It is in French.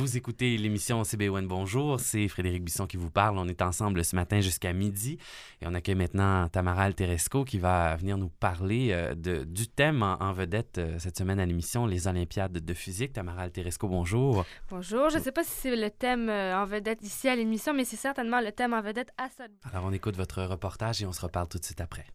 Vous écoutez l'émission CBON Bonjour. C'est Frédéric Bisson qui vous parle. On est ensemble ce matin jusqu'à midi. Et on accueille maintenant Tamara Alteresco qui va venir nous parler euh, de, du thème en, vedette euh, cette semaine à l'émission, les Olympiades de physique. Tamara Alteresco, bonjour. Bonjour. Je ne sais pas si c'est le thème euh, en vedette ici à l'émission, mais c'est certainement le thème en vedette à ça. Alors, on écoute votre reportage et on se reparle tout de suite après.